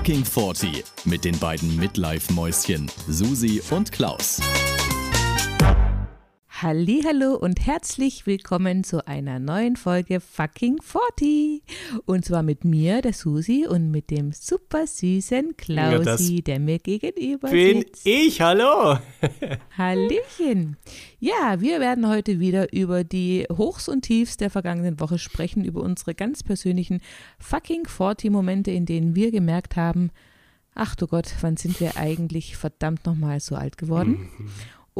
Fucking 40 mit den beiden Midlife-Mäuschen Susi und Klaus. Hallo und herzlich willkommen zu einer neuen Folge Fucking 40. Und zwar mit mir, der Susi, und mit dem super süßen Klausi, ja, der mir gegenüber bin sitzt. ich, hallo. Hallöchen. Ja, wir werden heute wieder über die Hochs und Tiefs der vergangenen Woche sprechen, über unsere ganz persönlichen Fucking 40 Momente, in denen wir gemerkt haben, ach du Gott, wann sind wir eigentlich verdammt nochmal so alt geworden? Mhm.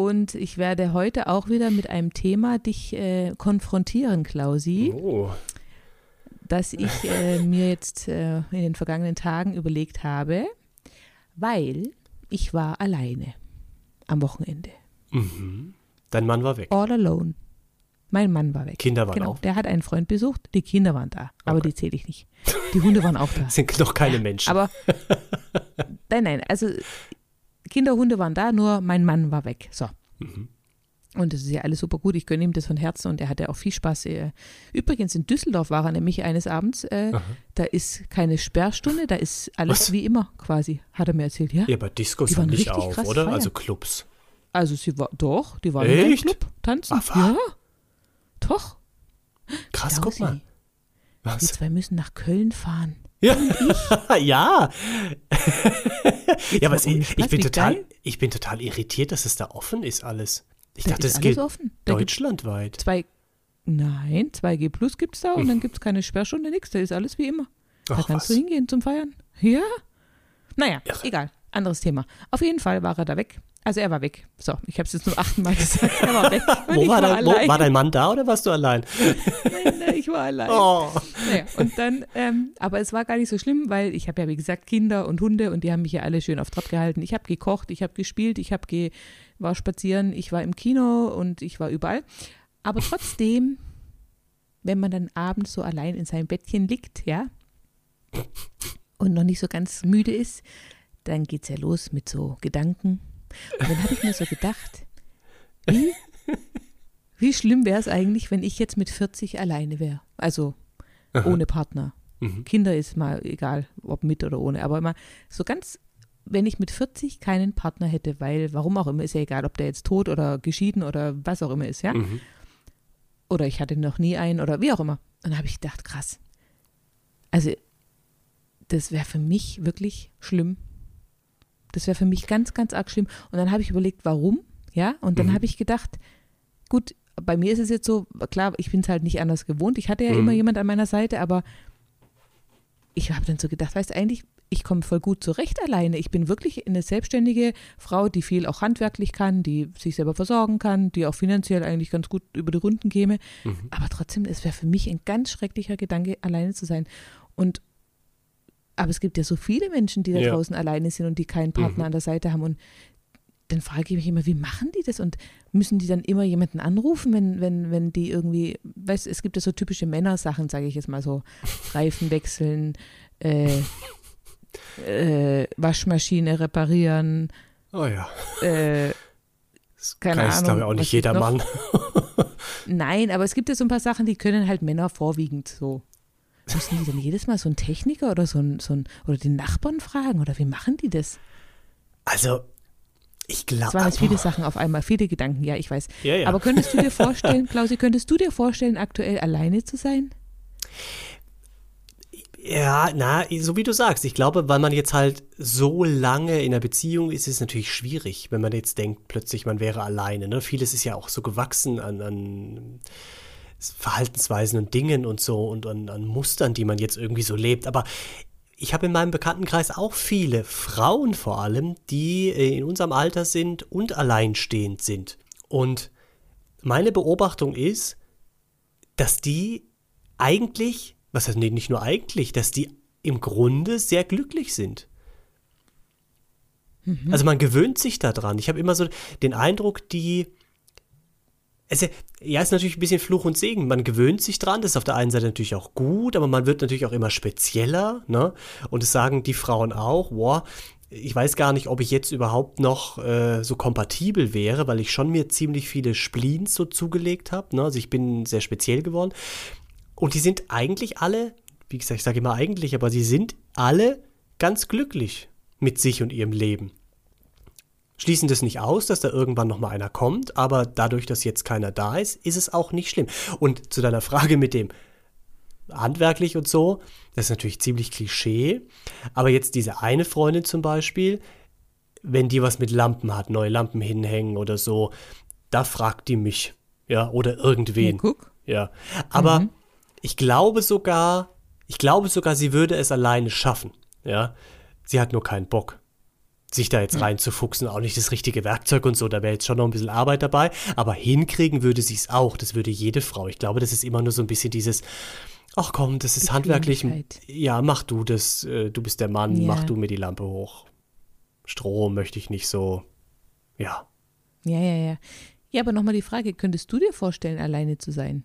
Und ich werde heute auch wieder mit einem Thema dich äh, konfrontieren, Klausi. Oh. Das ich äh, mir jetzt äh, in den vergangenen Tagen überlegt habe, weil ich war alleine am Wochenende. Mhm. Dein Mann war weg. All alone. Mein Mann war weg. Kinder waren genau, auch. Der hat einen Freund besucht, die Kinder waren da, aber okay. die zähle ich nicht. Die Hunde waren auch da. sind doch keine Menschen. Aber nein, nein, also Kinder, Hunde waren da, nur mein Mann war weg. So. Mhm. Und das ist ja alles super gut. Ich gönne ihm das von Herzen und er hatte auch viel Spaß. Übrigens in Düsseldorf war er nämlich eines Abends. Äh, da ist keine Sperrstunde, da ist alles Was? wie immer quasi, hat er mir erzählt. Ja, ja aber Discos waren nicht auf, oder? Feiern. Also Clubs. Also sie war doch, die waren im Club tanzen. Ach, ja, doch. Krass, guck mal. Was? Wir zwei müssen nach Köln fahren. Ja, ja. ja, aber ich, ich, bin total, ich bin total irritiert, dass es da offen ist alles. Ich da dachte, es gilt offen. deutschlandweit. Zwei, nein, 2G Plus gibt es da und dann gibt es keine Sperrstunde, nichts. Da ist alles wie immer. Da Ach, kannst was? du hingehen zum Feiern. Ja. Naja, Irre. egal. Anderes Thema. Auf jeden Fall war er da weg. Also er war weg. So, ich habe es jetzt nur achtmal gesagt. Er war weg. wo, war, war, dein, wo war, dein, Mann da oder warst du allein? nein, nein, ich war allein. Oh. Naja, und dann, ähm, aber es war gar nicht so schlimm, weil ich habe ja wie gesagt Kinder und Hunde und die haben mich ja alle schön auf Trab gehalten. Ich habe gekocht, ich habe gespielt, ich habe ge war spazieren, ich war im Kino und ich war überall. Aber trotzdem, wenn man dann abends so allein in seinem Bettchen liegt, ja, und noch nicht so ganz müde ist, dann geht es ja los mit so Gedanken und dann habe ich mir so gedacht, wie, wie schlimm wäre es eigentlich, wenn ich jetzt mit 40 alleine wäre? Also Aha. ohne Partner. Mhm. Kinder ist mal egal, ob mit oder ohne, aber immer so ganz, wenn ich mit 40 keinen Partner hätte, weil, warum auch immer, ist ja egal, ob der jetzt tot oder geschieden oder was auch immer ist, ja? Mhm. Oder ich hatte noch nie einen oder wie auch immer. Und dann habe ich gedacht, krass. Also, das wäre für mich wirklich schlimm, das wäre für mich ganz, ganz arg schlimm. Und dann habe ich überlegt, warum, ja, und dann mhm. habe ich gedacht, gut, bei mir ist es jetzt so, klar, ich bin es halt nicht anders gewohnt. Ich hatte ja mhm. immer jemand an meiner Seite, aber ich habe dann so gedacht, weißt du, eigentlich, ich komme voll gut zurecht alleine. Ich bin wirklich eine selbstständige Frau, die viel auch handwerklich kann, die sich selber versorgen kann, die auch finanziell eigentlich ganz gut über die Runden käme. Mhm. Aber trotzdem, es wäre für mich ein ganz schrecklicher Gedanke, alleine zu sein. Und aber es gibt ja so viele Menschen, die da ja. draußen alleine sind und die keinen Partner mhm. an der Seite haben. Und dann frage ich mich immer, wie machen die das? Und müssen die dann immer jemanden anrufen, wenn, wenn, wenn die irgendwie, weißt es gibt ja so typische Männersachen, sage ich jetzt mal so, Reifen wechseln, äh, äh, Waschmaschine reparieren. Oh ja. Äh, das keine Ahnung. auch nicht jeder Mann. Nein, aber es gibt ja so ein paar Sachen, die können halt Männer vorwiegend so. Müssen die denn jedes Mal so einen Techniker oder so einen, so einen, oder den Nachbarn fragen oder wie machen die das? Also, ich glaube. Es waren jetzt viele Sachen auf einmal, viele Gedanken, ja, ich weiß. Ja, ja. Aber könntest du dir vorstellen, Klausi, könntest du dir vorstellen, aktuell alleine zu sein? Ja, na, so wie du sagst. Ich glaube, weil man jetzt halt so lange in einer Beziehung ist, ist es natürlich schwierig, wenn man jetzt denkt, plötzlich man wäre alleine. Ne? Vieles ist ja auch so gewachsen an, an Verhaltensweisen und Dingen und so und an, an Mustern, die man jetzt irgendwie so lebt. Aber ich habe in meinem Bekanntenkreis auch viele Frauen vor allem, die äh, in unserem Alter sind und alleinstehend sind. Und meine Beobachtung ist, dass die eigentlich, was heißt nee, nicht nur eigentlich, dass die im Grunde sehr glücklich sind. Mhm. Also man gewöhnt sich daran. Ich habe immer so den Eindruck, die es, ja, ist natürlich ein bisschen Fluch und Segen. Man gewöhnt sich dran. Das ist auf der einen Seite natürlich auch gut, aber man wird natürlich auch immer spezieller. Ne? Und es sagen die Frauen auch, wow, ich weiß gar nicht, ob ich jetzt überhaupt noch äh, so kompatibel wäre, weil ich schon mir ziemlich viele Spleens so zugelegt habe. Ne? Also ich bin sehr speziell geworden. Und die sind eigentlich alle, wie gesagt, ich sage immer eigentlich, aber sie sind alle ganz glücklich mit sich und ihrem Leben. Schließen das nicht aus, dass da irgendwann nochmal einer kommt, aber dadurch, dass jetzt keiner da ist, ist es auch nicht schlimm. Und zu deiner Frage mit dem handwerklich und so, das ist natürlich ziemlich Klischee, aber jetzt diese eine Freundin zum Beispiel, wenn die was mit Lampen hat, neue Lampen hinhängen oder so, da fragt die mich, ja, oder irgendwen. Ja, guck. ja. aber mhm. ich glaube sogar, ich glaube sogar, sie würde es alleine schaffen, ja. Sie hat nur keinen Bock sich da jetzt reinzufuchsen, auch nicht das richtige Werkzeug und so, da wäre jetzt schon noch ein bisschen Arbeit dabei, aber hinkriegen würde sie es auch, das würde jede Frau. Ich glaube, das ist immer nur so ein bisschen dieses, ach komm, das ist handwerklich, ja, mach du das, äh, du bist der Mann, ja. mach du mir die Lampe hoch. Strom möchte ich nicht so, ja. Ja, ja, ja. Ja, aber nochmal die Frage, könntest du dir vorstellen, alleine zu sein?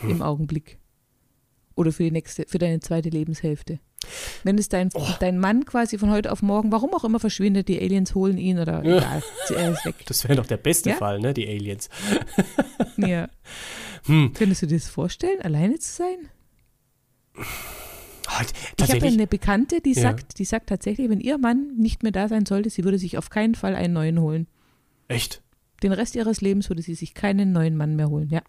Hm. Im Augenblick? Oder für die nächste, für deine zweite Lebenshälfte? Wenn es dein, oh. dein Mann quasi von heute auf morgen, warum auch immer verschwindet, die Aliens holen ihn oder ja. egal, er ist weg. Das wäre doch der beste ja? Fall, ne, die Aliens. ja. Hm. Könntest du dir das vorstellen, alleine zu sein? Halt, ich habe eine Bekannte, die ja. sagt, die sagt tatsächlich, wenn ihr Mann nicht mehr da sein sollte, sie würde sich auf keinen Fall einen neuen holen. Echt? Den Rest ihres Lebens würde sie sich keinen neuen Mann mehr holen, ja.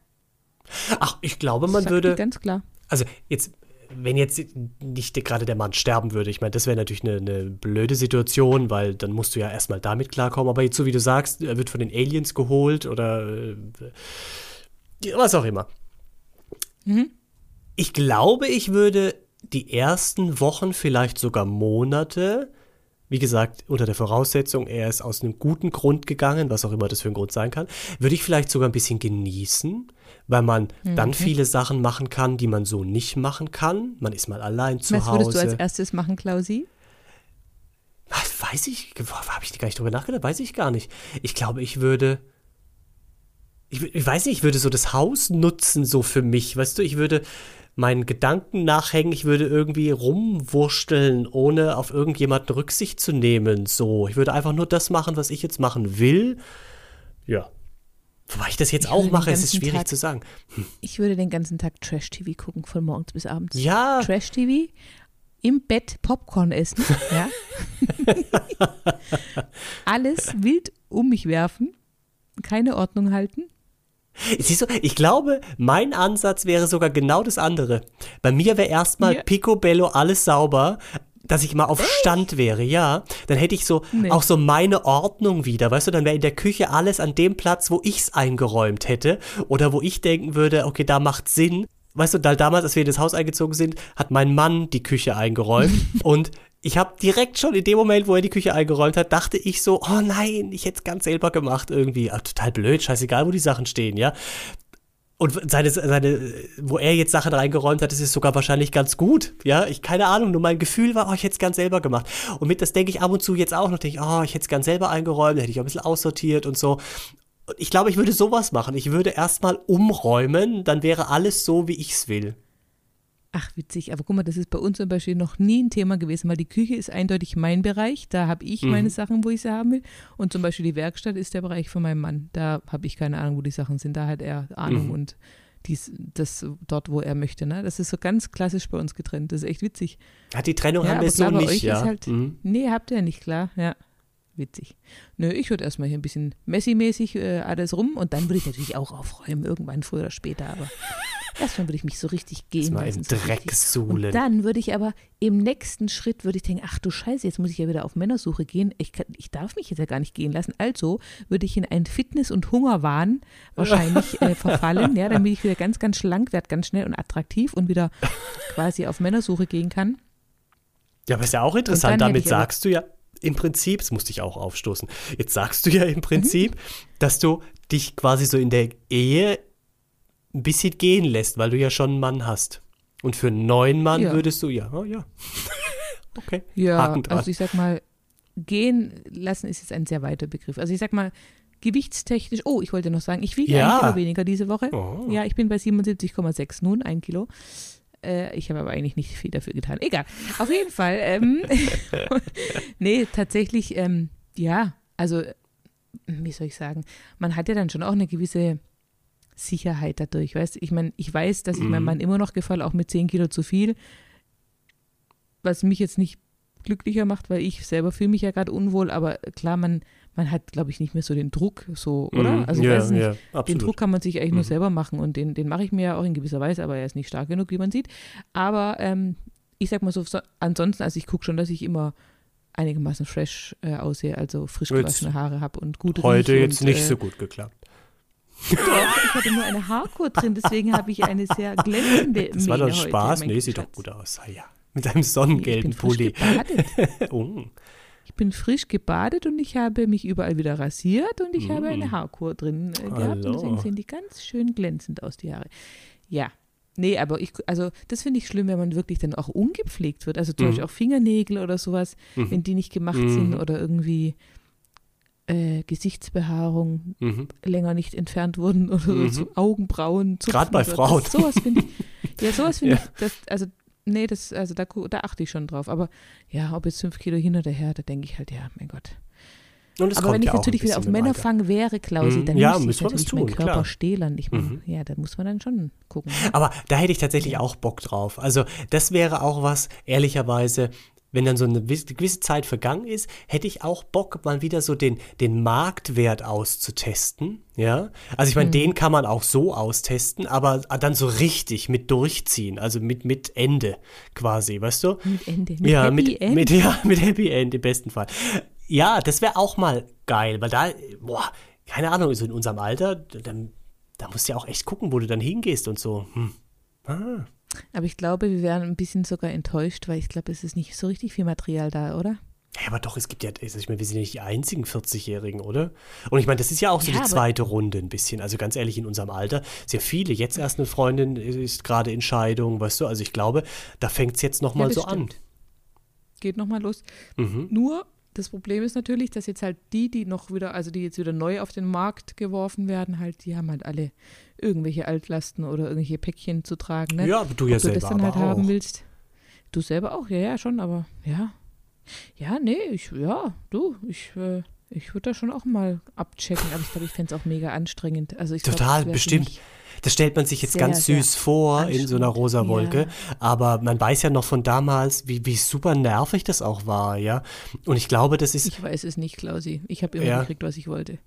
Ach, ich glaube, man würde. Ganz klar. Also jetzt, wenn jetzt nicht gerade der Mann sterben würde, ich meine, das wäre natürlich eine, eine, blöde Situation, weil dann musst du ja erstmal damit klarkommen. Aber jetzt, so wie du sagst, er wird von den Aliens geholt oder äh, was auch immer. Mhm. Ich glaube, ich würde die ersten Wochen, vielleicht sogar Monate, wie gesagt, unter der Voraussetzung, er ist aus einem guten Grund gegangen, was auch immer das für ein Grund sein kann, würde ich vielleicht sogar ein bisschen genießen, weil man mhm. dann viele Sachen machen kann, die man so nicht machen kann. Man ist mal allein zu was Hause. Was würdest du als erstes machen, Klausi? Weiß ich, habe ich gar nicht drüber nachgedacht, weiß ich gar nicht. Ich glaube, ich würde, ich, ich weiß nicht, ich würde so das Haus nutzen, so für mich, weißt du, ich würde, meinen Gedanken nachhängen, ich würde irgendwie rumwursteln, ohne auf irgendjemanden Rücksicht zu nehmen. So, ich würde einfach nur das machen, was ich jetzt machen will. Ja. Wobei ich das jetzt ich auch mache, es ist schwierig Tag, zu sagen. Hm. Ich würde den ganzen Tag Trash-TV gucken, von morgens bis abends. Ja. Trash-TV, im Bett Popcorn essen, ja. Alles wild um mich werfen, keine Ordnung halten. Siehst du, ich glaube, mein Ansatz wäre sogar genau das andere. Bei mir wäre erstmal ja. Picobello alles sauber, dass ich mal auf Stand wäre, ja. Dann hätte ich so nee. auch so meine Ordnung wieder, weißt du, dann wäre in der Küche alles an dem Platz, wo ich es eingeräumt hätte oder wo ich denken würde, okay, da macht Sinn. Weißt du, da damals, als wir in das Haus eingezogen sind, hat mein Mann die Küche eingeräumt und ich habe direkt schon in dem Moment, wo er die Küche eingeräumt hat, dachte ich so, oh nein, ich hätte es ganz selber gemacht irgendwie. Ah, total blöd, scheißegal, wo die Sachen stehen, ja. Und seine, seine, wo er jetzt Sachen reingeräumt hat, ist sogar wahrscheinlich ganz gut. Ja, ich keine Ahnung, nur mein Gefühl war, oh, ich hätte es ganz selber gemacht. Und mit das denke ich ab und zu jetzt auch noch, denke ich, oh, ich hätte es ganz selber eingeräumt, hätte ich auch ein bisschen aussortiert und so. Und ich glaube, ich würde sowas machen. Ich würde erstmal umräumen, dann wäre alles so, wie ich es will. Ach, witzig. Aber guck mal, das ist bei uns zum Beispiel noch nie ein Thema gewesen, weil die Küche ist eindeutig mein Bereich. Da habe ich mhm. meine Sachen, wo ich sie haben will. Und zum Beispiel die Werkstatt ist der Bereich von meinem Mann. Da habe ich keine Ahnung, wo die Sachen sind. Da hat er Ahnung mhm. und dies, das dort, wo er möchte. Ne? Das ist so ganz klassisch bei uns getrennt. Das ist echt witzig. Hat die Trennung ja, haben wir so nicht, ja? Halt, mhm. Nee, habt ihr nicht, klar. Ja witzig. Nö, ich würde erstmal hier ein bisschen Messi-mäßig äh, alles rum und dann würde ich natürlich auch aufräumen, irgendwann früher oder später, aber erstmal würde ich mich so richtig gehen mal lassen. Im Dreck suhlen. dann würde ich aber im nächsten Schritt würde ich denken, ach du Scheiße, jetzt muss ich ja wieder auf Männersuche gehen. Ich, kann, ich darf mich jetzt ja gar nicht gehen lassen. Also würde ich in einen Fitness- und Hungerwahn wahrscheinlich äh, verfallen, ja, damit ich wieder ganz, ganz schlank werde, ganz schnell und attraktiv und wieder quasi auf Männersuche gehen kann. Ja, aber ist ja auch interessant, damit sagst du ja, im Prinzip, das musste ich auch aufstoßen, jetzt sagst du ja im Prinzip, mhm. dass du dich quasi so in der Ehe ein bisschen gehen lässt, weil du ja schon einen Mann hast. Und für einen neuen Mann ja. würdest du, ja, oh ja. okay. Ja, also ich sag mal, gehen lassen ist jetzt ein sehr weiter Begriff. Also ich sag mal, gewichtstechnisch, oh, ich wollte noch sagen, ich wiege ja. ein Kilo weniger diese Woche. Oh. Ja, ich bin bei 77,6 nun, ein Kilo. Äh, ich habe aber eigentlich nicht viel dafür getan. Egal. Auf jeden Fall. Ähm, nee, tatsächlich, ähm, ja, also, wie soll ich sagen, man hat ja dann schon auch eine gewisse Sicherheit dadurch, weißt Ich meine, ich weiß, dass ich meinem mhm. Mann immer noch gefalle, auch mit 10 Kilo zu viel, was mich jetzt nicht glücklicher macht, weil ich selber fühle mich ja gerade unwohl, aber klar, man, man hat, glaube ich, nicht mehr so den Druck, so, oder? Mhm. Also ja, weiß nicht, ja, den. Druck kann man sich eigentlich nur Mhm. selber machen und den, den mache ich mir ja auch in gewisser Weise, aber er ist nicht stark genug, wie man sieht. Aber ähm, ich sag mal so, so ansonsten, also ich gucke schon, dass ich immer einigermaßen fresh äh, aussehe, also frisch gewaschene Haare habe und gut Heute rieche jetzt und, nicht äh, so gut geklappt. Doch, ich hatte nur eine Haarkur drin, deswegen habe ich eine sehr glänzende Das war doch heute, Spaß. mein Nee, sieht doch gut aus. Ah, ja. Mit einem sonnengelben Pulli. oh. Ich bin frisch gebadet und ich habe mich überall wieder rasiert und ich habe Mm. eine Haarkur drin äh, gehabt und deswegen sehen die ganz schön glänzend aus, die Haare. Ja. Nee, aber ich, also das finde ich schlimm, wenn man wirklich dann auch ungepflegt wird. Also zum Mhm. Beispiel auch Fingernägel oder sowas, Mhm. wenn die nicht gemacht Mhm. sind oder irgendwie äh, Gesichtsbehaarung Mhm. länger nicht entfernt wurden oder Mhm. so Augenbrauen. Gerade bei Frauen. Das, sowas finde ich. Ja, sowas finde Ja. ich, das, also nee, das, also da, da achte ich schon drauf. Aber ja, ob jetzt fünf Kilo hin oder her, da denke ich halt, ja, mein Gott. Aber wenn ich ja ein natürlich wieder auf. Männerfang wäre, Klausi, Mhm. dann Ja, müsste ich natürlich meinen tun, Körper klar. stählern. Ich meine, Mhm. ja, da muss man dann schon gucken. Ne? Aber da hätte ich tatsächlich auch Bock drauf. Also das wäre auch was, ehrlicherweise, wenn dann so eine wiss- gewisse Zeit vergangen ist, hätte ich auch Bock, mal wieder so den, den Marktwert auszutesten. Ja, also ich meine, den kann man auch so austesten, aber dann so richtig mit durchziehen, also mit, mit Ende quasi, weißt du? Mit Ende. Mit ja, Happy mit, End. mit, ja, mit Happy End im besten Fall. Ja, das wäre auch mal geil, weil da, boah, keine Ahnung, so in unserem Alter, dann, da musst du ja auch echt gucken, wo du dann hingehst und so. Hm. Ah. Aber ich glaube, wir wären ein bisschen sogar enttäuscht, weil ich glaube, es ist nicht so richtig viel Material da, oder? Ja, aber doch, es gibt ja, also ich meine, wir sind ja nicht die einzigen 40-Jährigen, oder? Und ich meine, das ist ja auch so Ja, die zweite Runde ein bisschen. Also ganz ehrlich, in unserem Alter, sehr viele. Jetzt erst eine Freundin ist gerade in Scheidung, weißt du? Also ich glaube, da fängt es jetzt nochmal Ja, so das an. stimmt. Geht nochmal los. Mhm. Nur, das Problem ist natürlich, dass jetzt halt die, die noch wieder, also die jetzt wieder neu auf den Markt geworfen werden, halt, die haben halt alle irgendwelche Altlasten oder irgendwelche Päckchen zu tragen. Ne? Ja, aber du ja Ob du selber das dann halt haben auch. willst. Du selber auch, ja, ja, schon, aber ja. Ja, nee, ich, ja, du, ich, äh, ich würde da schon auch mal abchecken, aber ich glaube, ich fände es auch mega anstrengend. Also ich glaub, Total, für bestimmt. Das stellt man sich jetzt Sehr, ganz süß vor in so einer rosa Wolke. Ja. Aber man weiß ja noch von damals, wie, wie super nervig das auch war, ja. Und ich glaube, das ist, Ich weiß es nicht, Klausi. Ich habe immer Ja. gekriegt, was ich wollte.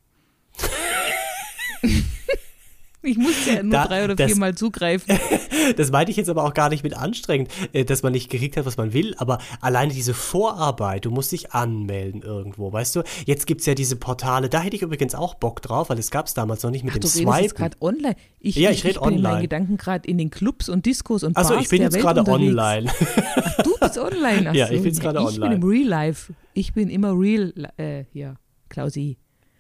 ich musste ja nur Da- drei oder das- viermal zugreifen. das meinte ich jetzt aber auch gar nicht mit anstrengend, äh, dass man nicht gekriegt hat, was man will, aber alleine diese Vorarbeit, du musst dich anmelden irgendwo, weißt du? Jetzt gibt es ja diese Portale, da hätte ich übrigens auch Bock drauf, weil es gab es damals noch nicht mit Ach, dem du redest jetzt Swipen. gerade online. Ich, Ja, ich, ich red bin in online. meinen Gedanken gerade in den Clubs und Discos und Achso, Bars ich bin jetzt gerade online. Du bist online. Ach Ja, so. ich bin jetzt gerade Ich bin online. im Real Life. Ich bin immer real. Äh, ja, Klausi.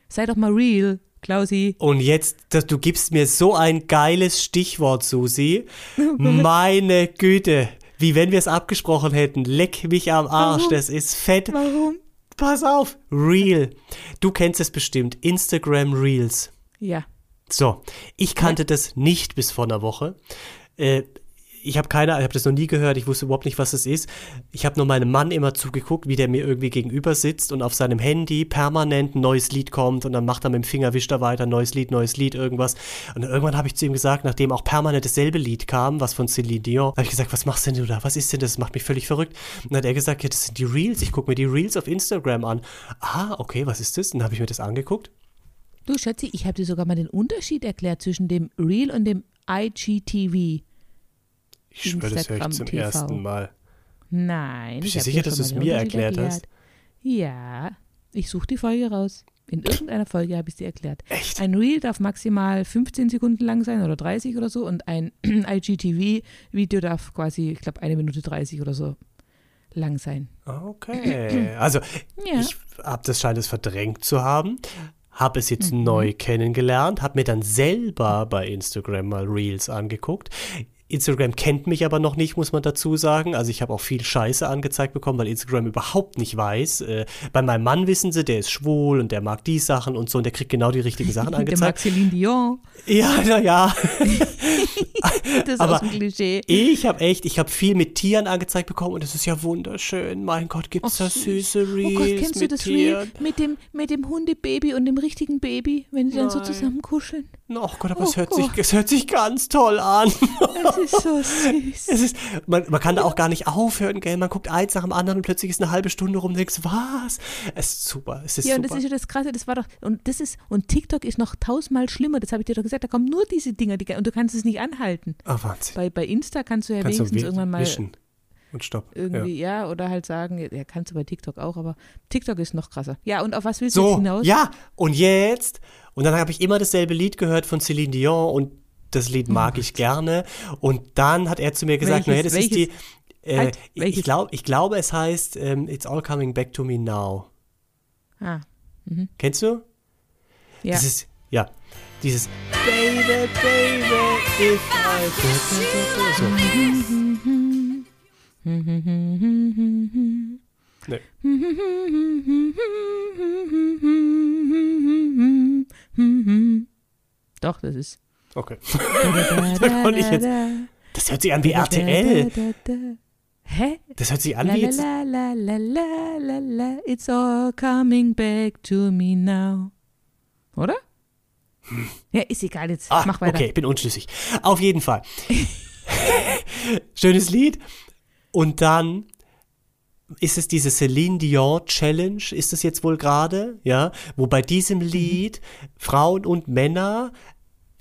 Sei doch mal real, Klausi. Und jetzt, das, du gibst mir so ein geiles Stichwort, Susi. Meine Güte. Wie wenn wir es abgesprochen hätten. Leck mich am Arsch, Warum? das ist fett. Warum? Pass auf. Real. Du kennst es bestimmt. Instagram Reels. Ja. So, ich kannte das nicht bis vor einer Woche. Äh, ich habe keine, ich habe das noch nie gehört, ich wusste überhaupt nicht, was es ist. Ich habe nur meinem Mann immer zugeguckt, wie der mir irgendwie gegenüber sitzt und auf seinem Handy permanent ein neues Lied kommt und dann macht er mit dem Finger, wischt er weiter, neues Lied, neues Lied, irgendwas. Und irgendwann habe ich zu ihm gesagt, nachdem auch permanent dasselbe Lied kam, was von Celine Dion, habe ich gesagt, was machst denn du da? Was ist denn das? Das macht mich völlig verrückt. Und dann hat er gesagt, ja, das sind die Reels. Ich gucke mir die Reels auf Instagram an. Ah, okay, was ist das? Und dann habe ich mir das angeguckt. Du, Schatzi, ich habe dir sogar mal den Unterschied erklärt zwischen dem Real und dem IGTV. Ich schwöre, das höre ich zum TV. ersten Mal. Nein. Bist du sicher, dass du es mir erklärt hast? Ja, ich suche die Folge raus. In irgendeiner Folge habe ich sie erklärt. Echt? Ein Reel darf maximal 15 Sekunden lang sein oder 30 oder so und ein IGTV-Video darf quasi, ich glaube, eine Minute 30 oder so lang sein. Okay. Also, Ja. ich habe das scheint es verdrängt zu haben, habe es jetzt Mhm. neu kennengelernt, habe mir dann selber bei Instagram mal Reels angeguckt. Instagram kennt mich aber noch nicht, muss man dazu sagen. Also ich habe auch viel Scheiße angezeigt bekommen, weil Instagram überhaupt nicht weiß. Äh, bei meinem Mann wissen sie, der ist schwul und der mag die Sachen und so und der kriegt genau die richtigen Sachen Der mag angezeigt. Celine Dion, Ja, naja. das Aber aus dem Klischee. Ich habe echt, ich habe viel mit Tieren angezeigt bekommen und das ist ja wunderschön. Mein Gott, gibt's Ach, da süß. süße Reels Oh Gott, kennst du mit das Tieren? Reel mit dem, mit dem Hundebaby und dem richtigen Baby, wenn die dann so Nein. zusammen kuscheln? Oh Gott, aber oh es, hört Gott. sich, es hört sich ganz toll an. Das ist so süß. Es ist, man, man kann da auch gar nicht aufhören, gell? Man guckt eins nach dem anderen und plötzlich ist eine halbe Stunde rum und denkst, was? Es ist super, es ist ja, super. und das ist ja das Krasse, das war doch, und das ist, und TikTok ist noch tausendmal schlimmer, das habe ich dir doch gesagt, da kommen nur diese Dinger, die, und du kannst es nicht anhalten. Ah, oh, Wahnsinn. Bei, bei Insta kannst du ja kannst wenigstens irgendwann mal wischen und stopp. Irgendwie, ja. ja. oder halt sagen, ja, kannst du bei TikTok auch, aber TikTok ist noch krasser. Ja, und auf was willst so, du jetzt hinaus? Ja, und jetzt, und dann habe ich immer dasselbe Lied gehört von Celine Dion und das Lied oh mag oh. ich gerne. Und dann hat er zu mir gesagt, naja, das welches? ist die, äh, halt, ich, glaub, ich glaube, es heißt um, It's All Coming Back to Me Now. Ah. Mhm. Kennst du? Ja. Das ist, ja, dieses Baby, Baby, if I could. So. Nee. Doch, das ist. Okay. da ich jetzt. Das hört sich an wie RTL. Hä? Das hört sich an wie jetzt. La, la, la, la, la, la, it's all coming back to me now. Oder? Hm. Ja, ist egal jetzt. Ah, Mach weiter. Okay, ich bin unschlüssig. Auf jeden Fall. Schönes Lied. Und dann ist es diese Celine Dion Challenge, ist es jetzt wohl gerade, ja, wo bei diesem mhm. Lied Frauen und Männer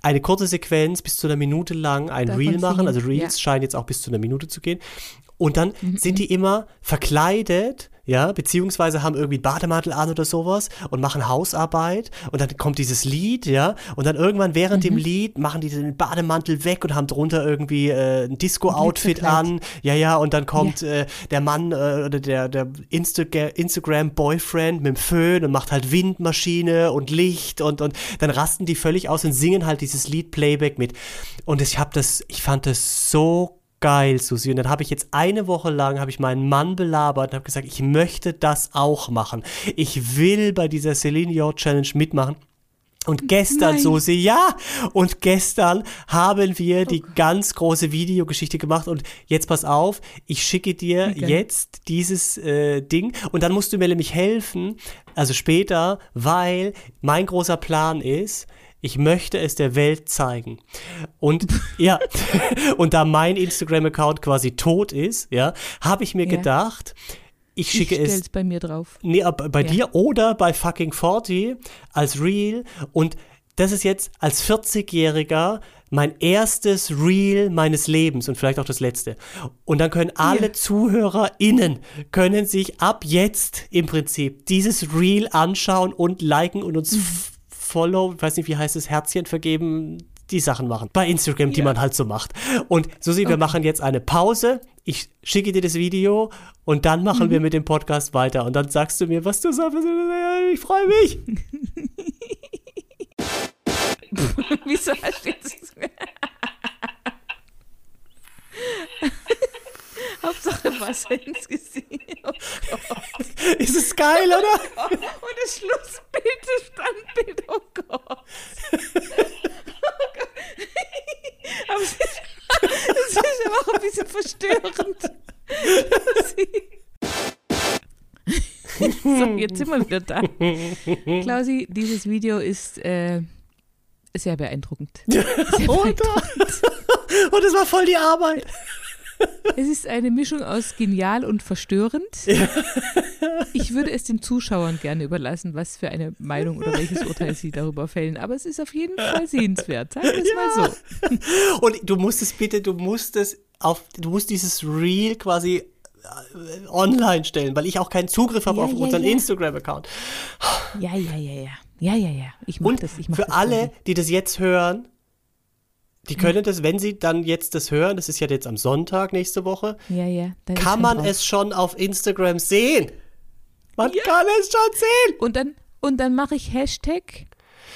eine kurze Sequenz bis zu einer Minute lang ein Davon Reel machen, also Reels ja. scheinen jetzt auch bis zu einer Minute zu gehen. Und dann mhm. sind die immer verkleidet ja, beziehungsweise haben irgendwie Bademantel an oder sowas und machen Hausarbeit und dann kommt dieses Lied, ja, und dann irgendwann während mhm. dem Lied machen die den Bademantel weg und haben drunter irgendwie äh, ein Disco-Outfit an, ja, ja, und dann kommt ja. äh, der Mann äh, oder der, der Insta Instagram-Boyfriend mit dem Föhn und macht halt Windmaschine und Licht und, und dann rasten die völlig aus und singen halt dieses Lied Playback mit. Und ich habe das, ich fand das so geil, Susi. Und dann habe ich jetzt eine Woche lang, habe ich meinen Mann belabert und habe gesagt, ich möchte das auch machen. Ich will bei dieser Celine Dion Challenge mitmachen. Und gestern, Nein. Susi, ja, und gestern haben wir die oh. ganz große Videogeschichte gemacht und jetzt pass auf, ich schicke dir okay. jetzt dieses äh, Ding und dann musst du mir nämlich helfen, also später, weil mein großer Plan ist, ich möchte es der Welt zeigen. Und ja, und da mein Instagram-Account quasi tot ist, ja, habe ich mir ja. gedacht, ich schicke ich es bei mir drauf. Nee, bei ja. dir oder bei fucking 40 als Reel und das ist jetzt als 40-Jähriger mein erstes Reel meines Lebens und vielleicht auch das letzte. Und dann können alle ja. ZuhörerInnen können sich ab jetzt im Prinzip dieses Reel anschauen und liken und uns mhm. Follow, ich weiß nicht, wie heißt es, Herzchen vergeben, die Sachen machen. Bei Instagram, die ja. man halt so macht. Und Susi, okay. wir machen jetzt eine Pause. Ich schicke dir das Video und dann machen mhm. wir mit dem Podcast weiter. Und dann sagst du mir, was du sagst. Ich freue mich. Wieso hast du jetzt. Hauptsache Wasser ins Gesicht. Oh Ist es geil, oder? Oh Und das Schlussbild, das Standbild, oh Gott. Oh Gott. Aber es ist, es ist aber auch ein bisschen verstörend. so, jetzt sind wir wieder da. Klausi, dieses Video ist äh, sehr beeindruckend. Sehr beeindruckend. Und es war voll die Arbeit. Es ist eine Mischung aus genial und verstörend. Ja. Ich würde es den Zuschauern gerne überlassen, was für eine Meinung oder welches Urteil sie darüber fällen. Aber es ist auf jeden Fall sehenswert. Sagen wir es ja. mal so. Und du musst es bitte, du musst es auf, du musst dieses Reel quasi äh, online stellen, weil ich auch keinen Zugriff habe ja, auf unseren. Instagram-Account. Ja, ja, ja, ja. Ja, ja, ja. Ich mach Und das. Ich mach für das alle, die das jetzt hören, die können das, wenn sie dann jetzt das hören, das ist ja jetzt am Sonntag nächste Woche, ja, ja, kann man drauf. es schon auf Instagram sehen. Man ja. kann es schon sehen. Und dann, und dann mache ich Hashtag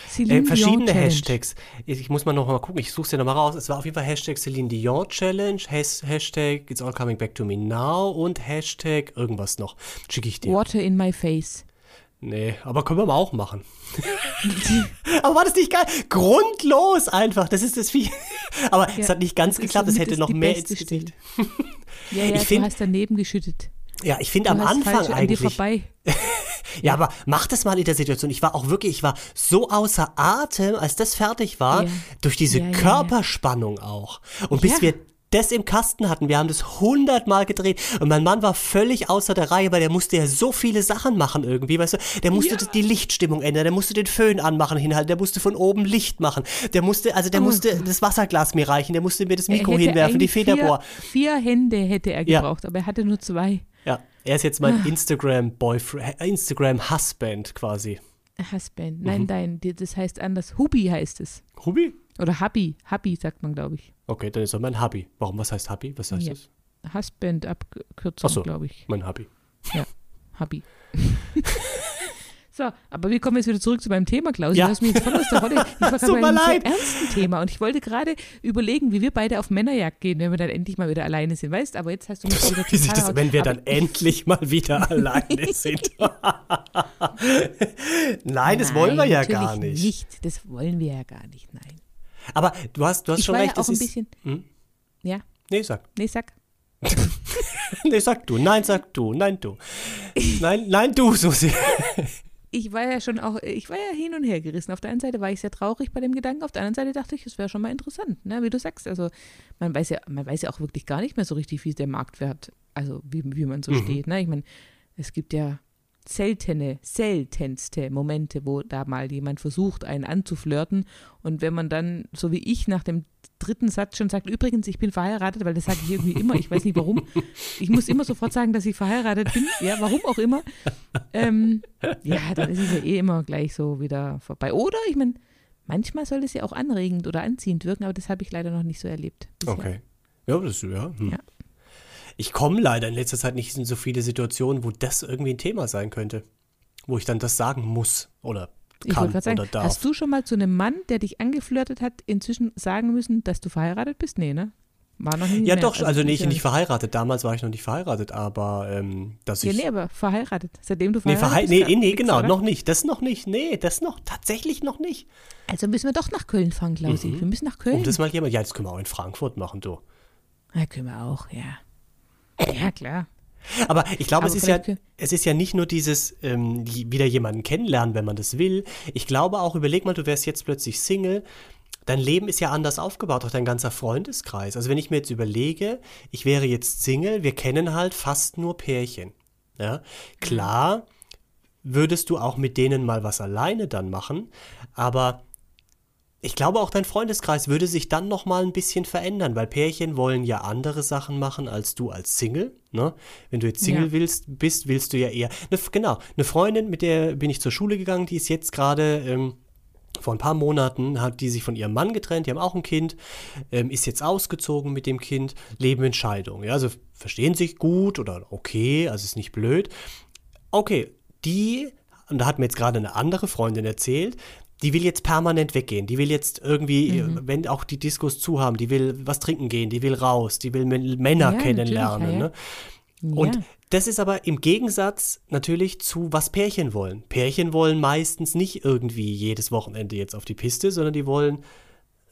Celine äh, verschiedene Hashtags. Ich muss mal noch mal gucken, ich suche es dir noch mal raus. Es war auf jeden Fall Hashtag Celine Dion Challenge, Hashtag It's All Coming Back to Me Now und Hashtag irgendwas noch. Schicke ich dir. Water in my face. Nee, aber können wir mal auch machen. aber war das nicht geil? Grundlos einfach. Das ist das Vieh. Aber ja, es hat nicht ganz geklappt. Es hätte noch mehr ins Gesicht. ja, ja, ich du find, hast daneben geschüttet. Ja, ich finde am Anfang eigentlich. vorbei. Ja, aber mach das mal in der Situation. Ich war auch wirklich, ich war so außer Atem, als das fertig war, Ja. durch diese Ja, ja, ja. Körperspannung auch. Und bis wir das im Kasten hatten, wir haben das hundertmal gedreht und mein Mann war völlig außer der Reihe, weil der musste ja so viele Sachen machen irgendwie, weißt du, der musste Ja. die Lichtstimmung ändern, der musste den Föhn anmachen, hinhalten, der musste von oben Licht machen, der musste, also der Oh. musste das Wasserglas mir reichen, der musste mir das Mikro hinwerfen, die Federbohr. Vier, vier Hände hätte er Ja. gebraucht, aber er hatte nur zwei. Ja, er ist jetzt Ah. mein Instagram-Boyfriend, Instagram-Husband quasi. Husband. Mhm. Nein, nein, die- das heißt anders. Hubi heißt es. Hubi? Oder Hubby. Hubby sagt man, glaube ich. Okay, dann ist er mein Hubby. Warum, was heißt Hubby? Was heißt Ja. das? Husband Abkürzung, so. glaube ich. Mein Hubby. Hubby. so, aber wir kommen jetzt wieder zurück zu meinem Thema, Klaus. Ja. Du hast mich jetzt voll aus der Rolle. Ich war gerade bei einem sehr ernsten Thema und ich wollte gerade überlegen, wie wir beide auf Männerjagd gehen, wenn wir dann endlich mal wieder alleine sind. Weißt aber jetzt hast du mich wieder sich total das, wenn wir dann endlich mal wieder alleine sind. Nein, das wollen wir ja gar nicht. Das wollen wir ja gar nicht, nein. Aber du hast, du hast Ich schon war recht. ja auch ein bisschen. Hm? Ja, Nee, sag. nee, sag. Nee, sag du. Nein, sag du. Nein, du. Nein, nein, du, Susi. Ich war ja schon auch, ich war ja hin und her gerissen. Auf der einen Seite war ich sehr traurig bei dem Gedanken, auf der anderen Seite dachte ich, es wäre schon mal interessant, ne? wie du sagst. Also man weiß ja, man weiß ja auch wirklich gar nicht mehr so richtig, wie der Marktwert, also wie, wie man so Mhm. steht. Ne? Ich meine, es gibt ja seltene, seltenste Momente, wo da mal jemand versucht, einen anzuflirten. Und wenn man dann, so wie ich, nach dem dritten Satz schon sagt, übrigens, ich bin verheiratet, weil das sage ich irgendwie immer, ich weiß nicht warum. Ich muss immer sofort sagen, dass ich verheiratet bin, ja, warum auch immer. Ähm, ja, dann ist es ja eh immer gleich so wieder vorbei. Oder, ich meine, manchmal soll es ja auch anregend oder anziehend wirken, aber das habe ich leider noch nicht so erlebt. bisher. Okay. Ja, das ja. Hm. Ja. Ich komme leider in letzter Zeit nicht in so viele Situationen, wo das irgendwie ein Thema sein könnte. Wo ich dann das sagen muss oder Ich kann gerade sagen, oder darf. hast du schon mal zu einem Mann, der dich angeflirtet hat, inzwischen sagen müssen, dass du verheiratet bist? Nee, ne? War noch nie ja, mehr. doch, also ist nicht, ja nicht verheiratet. Damals war ich noch nicht verheiratet, aber ähm, dass Ja, ich. nee, aber verheiratet. Seitdem du Nee, verheiratet verhei bist. nee, nee, nix, genau, oder? noch nicht. Das noch nicht. Nee, das noch, tatsächlich noch nicht. Also müssen wir doch nach Köln fahren, Klausi. Mhm. Wir müssen nach Köln. Um das mal jemand, ja, das können wir auch in Frankfurt machen, du. ja, können wir auch, ja. Ja, klar. Aber ich glaube, es ist ja, es ist ja nicht nur dieses ähm, wieder jemanden kennenlernen, wenn man das will. Ich glaube auch, überleg mal, du wärst jetzt plötzlich Single. Dein Leben ist ja anders aufgebaut, auch dein ganzer Freundeskreis. Also wenn ich mir jetzt überlege, ich wäre jetzt Single, wir kennen halt fast nur Pärchen. Ja, klar würdest du auch mit denen mal was alleine dann machen, aber ich glaube auch dein Freundeskreis würde sich dann noch mal ein bisschen verändern, weil Pärchen wollen ja andere Sachen machen als du als Single. Ne? Wenn du jetzt Single Ja. willst, bist, willst du ja eher. Ne, genau, eine Freundin, mit der bin ich zur Schule gegangen, die ist jetzt gerade ähm, vor ein paar Monaten hat die sich von ihrem Mann getrennt, die haben auch ein Kind, ähm, ist jetzt ausgezogen mit dem Kind, leben in Scheidung. Ja, also verstehen sich gut oder okay, also ist nicht blöd. Okay, die, und da hat mir jetzt gerade eine andere Freundin erzählt, die will jetzt permanent weggehen. Die will jetzt irgendwie, Mhm. wenn auch die Diskos zu haben, die will was trinken gehen, die will raus, die will Männer Ja, kennenlernen. natürlich, ja, Ne? Ja. Und das ist aber im Gegensatz natürlich zu, was Pärchen wollen. Pärchen wollen meistens nicht irgendwie jedes Wochenende jetzt auf die Piste, sondern die wollen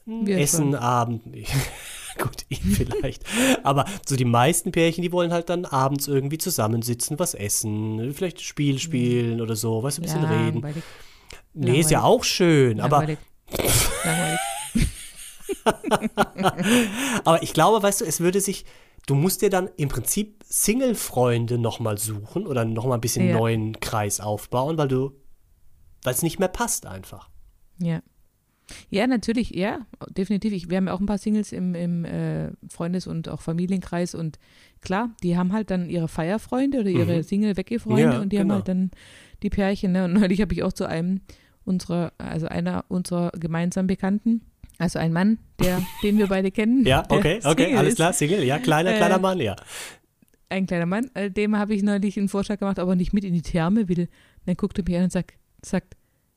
Wir Essen, schon. Abend. Gut, ich vielleicht. Aber so die meisten Pärchen, die wollen halt dann abends irgendwie zusammensitzen, was essen, vielleicht Spiel spielen oder so, was ein bisschen reden. Langweilig. Nee, ist ja auch schön, aber, Langweilig. Langweilig. aber ich glaube, weißt du, es würde sich, du musst dir dann im Prinzip Single-Freunde nochmal suchen oder nochmal ein bisschen Ja. neuen Kreis aufbauen, weil du, weil es nicht mehr passt einfach. Ja. Ja, natürlich, ja, definitiv. Ich, wir haben ja auch ein paar Singles im, im äh, Freundes- und auch Familienkreis und klar, die haben halt dann ihre Feierfreunde oder ihre Mhm. Single-Wegge-Freunde Ja, und die genau. haben halt dann die Pärchen. Ne? Und neulich habe ich auch zu einem unserer, also einer unserer gemeinsamen Bekannten, also ein Mann, der, den wir beide kennen. Ja, okay, okay, Single alles ist, klar, Single, ja, kleiner, Äh, kleiner Mann, ja. Ein kleiner Mann, äh, dem habe ich neulich einen Vorschlag gemacht, ob er nicht mit in die Therme will. Dann guckt er mich an und sagt, sagt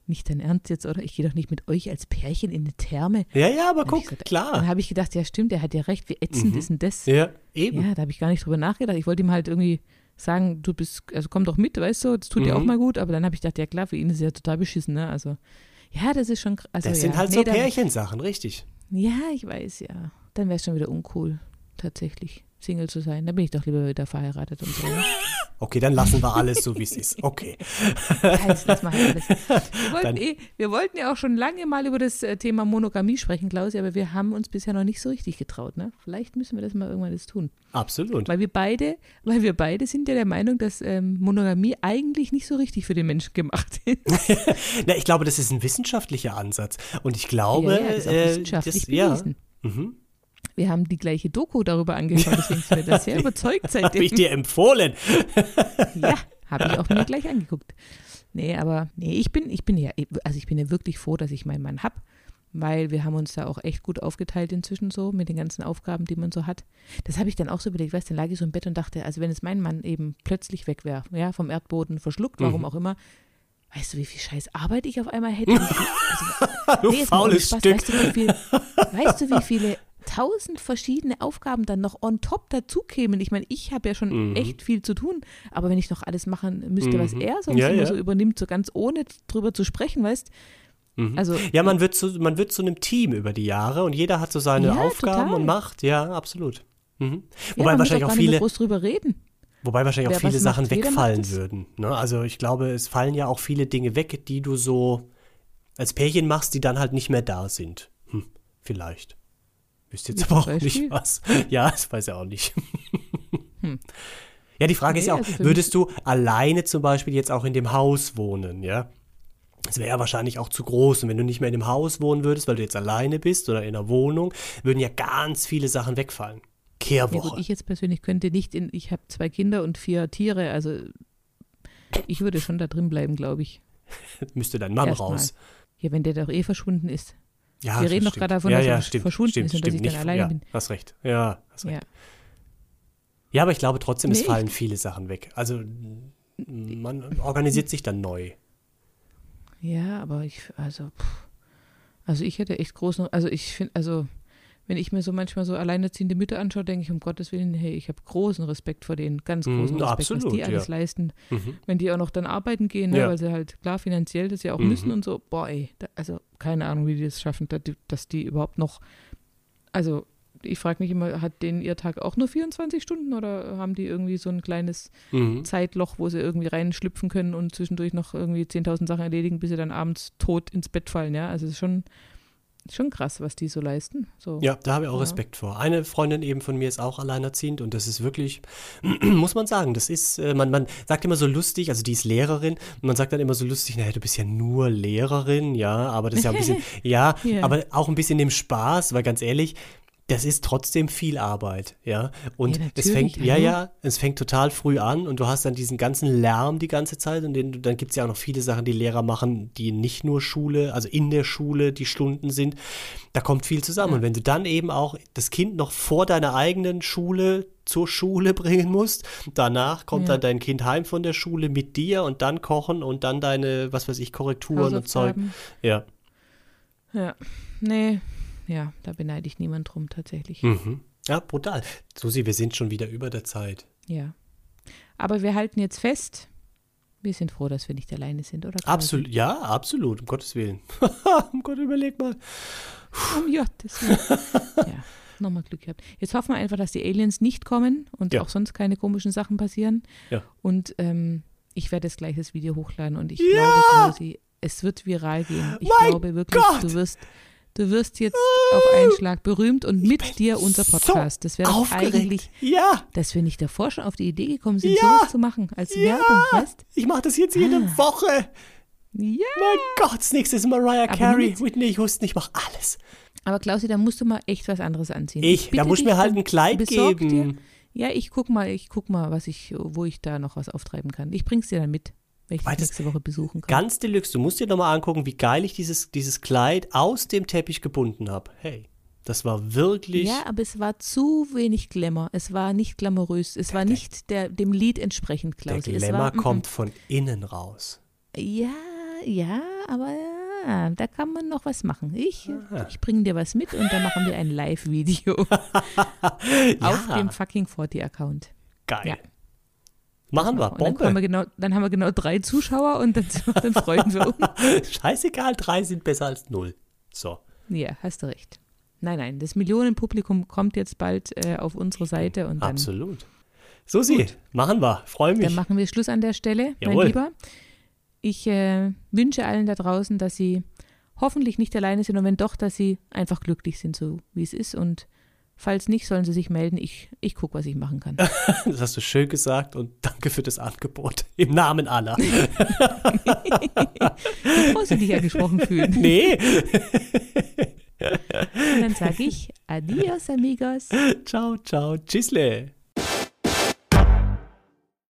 nicht dein Ernst jetzt, oder? Ich gehe doch nicht mit euch als Pärchen in die Therme. Ja, ja, aber guck, gesagt, klar. Dann habe ich gedacht, ja stimmt, er hat ja recht, wie ätzend Mhm. ist denn das? Ja, eben. Ja, da habe ich gar nicht drüber nachgedacht. Ich wollte ihm halt irgendwie sagen, du bist, also komm doch mit, weißt du, das tut dir auch Mhm. mal gut, aber dann habe ich gedacht, ja klar, für ihn ist es ja total beschissen, ne? Also, ja, das ist schon, also das ja. sind halt nee, so Pärchensachen, richtig. Ja, ich weiß, ja. Dann wäre es schon wieder uncool, tatsächlich, Single zu sein. Dann bin ich doch lieber wieder verheiratet und so. Okay, dann lassen wir alles so, wie es ist. Okay. Alles, lass mal alles. Wir wollten, eh, wir wollten ja auch schon lange mal über das äh, Thema Monogamie sprechen, Klausi, aber wir haben uns bisher noch nicht so richtig getraut. Ne? Vielleicht müssen wir das mal irgendwann jetzt tun. Absolut. Weil wir beide, weil wir beide sind ja der Meinung, dass ähm, Monogamie eigentlich nicht so richtig für den Menschen gemacht ist. Na, ich glaube, das ist ein wissenschaftlicher Ansatz. Und ich glaube, ja, ja, ist auch äh, wissenschaftlich das, ja. Mhm. Wir haben die gleiche Doku darüber angeschaut, deswegen sind wir da sehr überzeugt Habe seitdem. ich dir empfohlen. Ja, habe ich auch mir gleich angeguckt. Nee, aber nee, ich bin, ich bin ja, also ich bin ja wirklich froh, dass ich meinen Mann habe, weil wir haben uns da auch echt gut aufgeteilt inzwischen so mit den ganzen Aufgaben, die man so hat. Das habe ich dann auch so überlegt, weißt du, dann lag ich so im Bett und dachte, also wenn jetzt mein Mann eben plötzlich weg wäre, ja, vom Erdboden verschluckt, warum Mhm. auch immer, weißt du, wie viel scheiß Arbeit ich auf einmal hätte? Also, Du Nee, faules Spaß. Stück. Weißt du, wie viel, weißt du, wie viele tausend verschiedene Aufgaben dann noch on top dazukämen? Ich meine, ich habe ja schon Mhm. echt viel zu tun, aber wenn ich noch alles machen müsste, was Mhm. er sonst Ja, immer ja. so übernimmt, so ganz ohne drüber zu sprechen, weißt Mhm. Also, Ja, man wird, zu, man wird zu einem Team über die Jahre und jeder hat so seine Ja, Aufgaben total. und macht. Ja, absolut. Mhm. Wobei wahrscheinlich auch mehr viele, groß drüber reden. wobei wahrscheinlich auch Wer was viele Sachen macht wegfallen würden. Ne? Also ich glaube, es fallen ja auch viele Dinge weg, die du so als Pärchen machst, die dann halt nicht mehr da sind. Hm, vielleicht. Wüsste jetzt aber auch nicht Beispiel? was. Ja, das weiß er auch nicht. Hm. Ja, die Frage ist Nee, ja auch, also würdest du alleine zum Beispiel jetzt auch in dem Haus wohnen, ja? Das wäre ja wahrscheinlich auch zu groß. Und wenn du nicht mehr in dem Haus wohnen würdest, weil du jetzt alleine bist oder in einer Wohnung, würden ja ganz viele Sachen wegfallen. Ja, gut, Kehrwoche. ich jetzt persönlich könnte nicht in, ich habe zwei Kinder und vier Tiere, also ich würde schon da drin bleiben, glaube ich. Müsste dein Mann Erstmal. raus. Ja, wenn der doch eh verschwunden ist. Ja, Wir reden doch gerade davon, ja, dass ja, er stimmt, verschwunden stimmt, ist und dass stimmt, ich dann nicht- alleine ja, bin. Hast recht. Ja, hast recht. Ja. Ja, aber ich glaube trotzdem, es Nee, fallen viele Sachen weg. Also man organisiert sich dann neu. Ja, aber ich, also, pff. also ich hätte echt großen, also ich finde, also wenn ich mir so manchmal so alleinerziehende Mütter anschaue, denke ich, um Gottes Willen, hey, ich habe großen Respekt vor denen, ganz Mhm, großen Respekt, was absolut, die alles ja. leisten. Mhm. Wenn die auch noch dann arbeiten gehen, ne, Ja. weil sie halt klar finanziell das ja auch Mhm. müssen und so, boah, ey, da, also keine Ahnung, wie die das schaffen, dass die, dass die überhaupt noch, also ich frage mich immer, hat denen ihr Tag auch nur 24 Stunden oder haben die irgendwie so ein kleines Mhm. Zeitloch, wo sie irgendwie reinschlüpfen können und zwischendurch noch irgendwie 10.000 Sachen erledigen, bis sie dann abends tot ins Bett fallen, ja. Also es ist schon, schon krass, was die so leisten. So. Ja, da habe ich auch Ja. Respekt vor. Eine Freundin eben von mir ist auch alleinerziehend und das ist wirklich, muss man sagen, das ist, äh, man, man sagt immer so lustig, also die ist Lehrerin und man sagt dann immer so lustig, naja, du bist ja nur Lehrerin, ja, aber das ist ja ein bisschen, ja, Ja. aber auch ein bisschen dem Spaß, weil ganz ehrlich, das ist trotzdem viel Arbeit, ja. Und Ja, es fängt, ja, ja, es fängt total früh an und du hast dann diesen ganzen Lärm die ganze Zeit und den, dann gibt es ja auch noch viele Sachen, die Lehrer machen, die nicht nur Schule, also in der Schule die Stunden sind. Da kommt viel zusammen. Ja. Und wenn du dann eben auch das Kind noch vor deiner eigenen Schule zur Schule bringen musst, danach kommt Ja. dann dein Kind heim von der Schule mit dir und dann kochen und dann deine, was weiß ich, Korrekturen und Zeug. Ja. Ja, nee, ja, da beneide ich niemand drum tatsächlich. Mhm. Ja, brutal. Susi, wir sind schon wieder über der Zeit. Ja. Aber wir halten jetzt fest, wir sind froh, dass wir nicht alleine sind, oder? Absolut, ja, absolut, um Gottes Willen. um Gott, überleg mal. Um Gottes Willen. ja, nochmal Glück gehabt. Jetzt hoffen wir einfach, dass die Aliens nicht kommen und Ja. auch sonst keine komischen Sachen passieren. Ja. Und ähm, ich werde jetzt gleich das Video hochladen und ich Ja! glaube, Klausi, es wird viral gehen. Ich Mein glaube wirklich, Gott! du wirst, du wirst jetzt auf einen Schlag berühmt und mit dir unser so Podcast. das wäre eigentlich, Ja, dass wir nicht davor schon auf die Idee gekommen sind, Ja! sowas zu machen als Ja! Werbung, weißt? ich mache das jetzt jede Ah. Woche. Ja. Mein Gott, das nächste ist Mariah Aber Carey, Whitney Houston, ich mache alles. Aber Klausi, da musst du mal echt was anderes anziehen. Ich, da bitte muss mir halt ein Kleid besorg dir- geben. Ja, ich guck mal, ich guck mal, was ich, wo ich da noch was auftreiben kann. Ich bring's dir dann mit, wenn ich dich nächste Woche besuchen kann. Ganz Deluxe, du musst dir nochmal angucken, wie geil ich dieses, dieses Kleid aus dem Teppich gebunden habe. Hey, das war wirklich. Ja, aber es war zu wenig Glamour. Es war nicht glamourös. Es war nicht der, dem Lied entsprechend, der Klausi. es Glamour war, mm, kommt von innen raus. mm. Ja, ja, aber ja, da kann man noch was machen. Ich, Aha. ich bringe dir was mit und dann machen wir ein Live-Video auf dem fucking 40-Account. Geil. Ja. Machen wir, Und dann, Bombe. wir genau, dann haben wir genau drei Zuschauer und dann, dann freuen wir uns. Scheißegal, drei sind besser als null. So. Ja, hast du recht. Nein, nein, das Millionenpublikum kommt jetzt bald äh, auf unsere Seite und dann. Absolut. Susi, Gut. machen wir. Freue mich. Dann machen wir Schluss an der Stelle, Jawohl. mein Lieber. Ich äh, wünsche allen da draußen, dass sie hoffentlich nicht alleine sind und wenn doch, dass sie einfach glücklich sind, so wie es ist. Und falls nicht, sollen sie sich melden. Ich, ich gucke, was ich machen kann. das hast du schön gesagt und danke für das Angebot. Im Namen aller. du brauchst dich ja gesprochen fühlen. Nee. und dann sage ich Adios, amigos. Ciao, ciao. Tschüssle.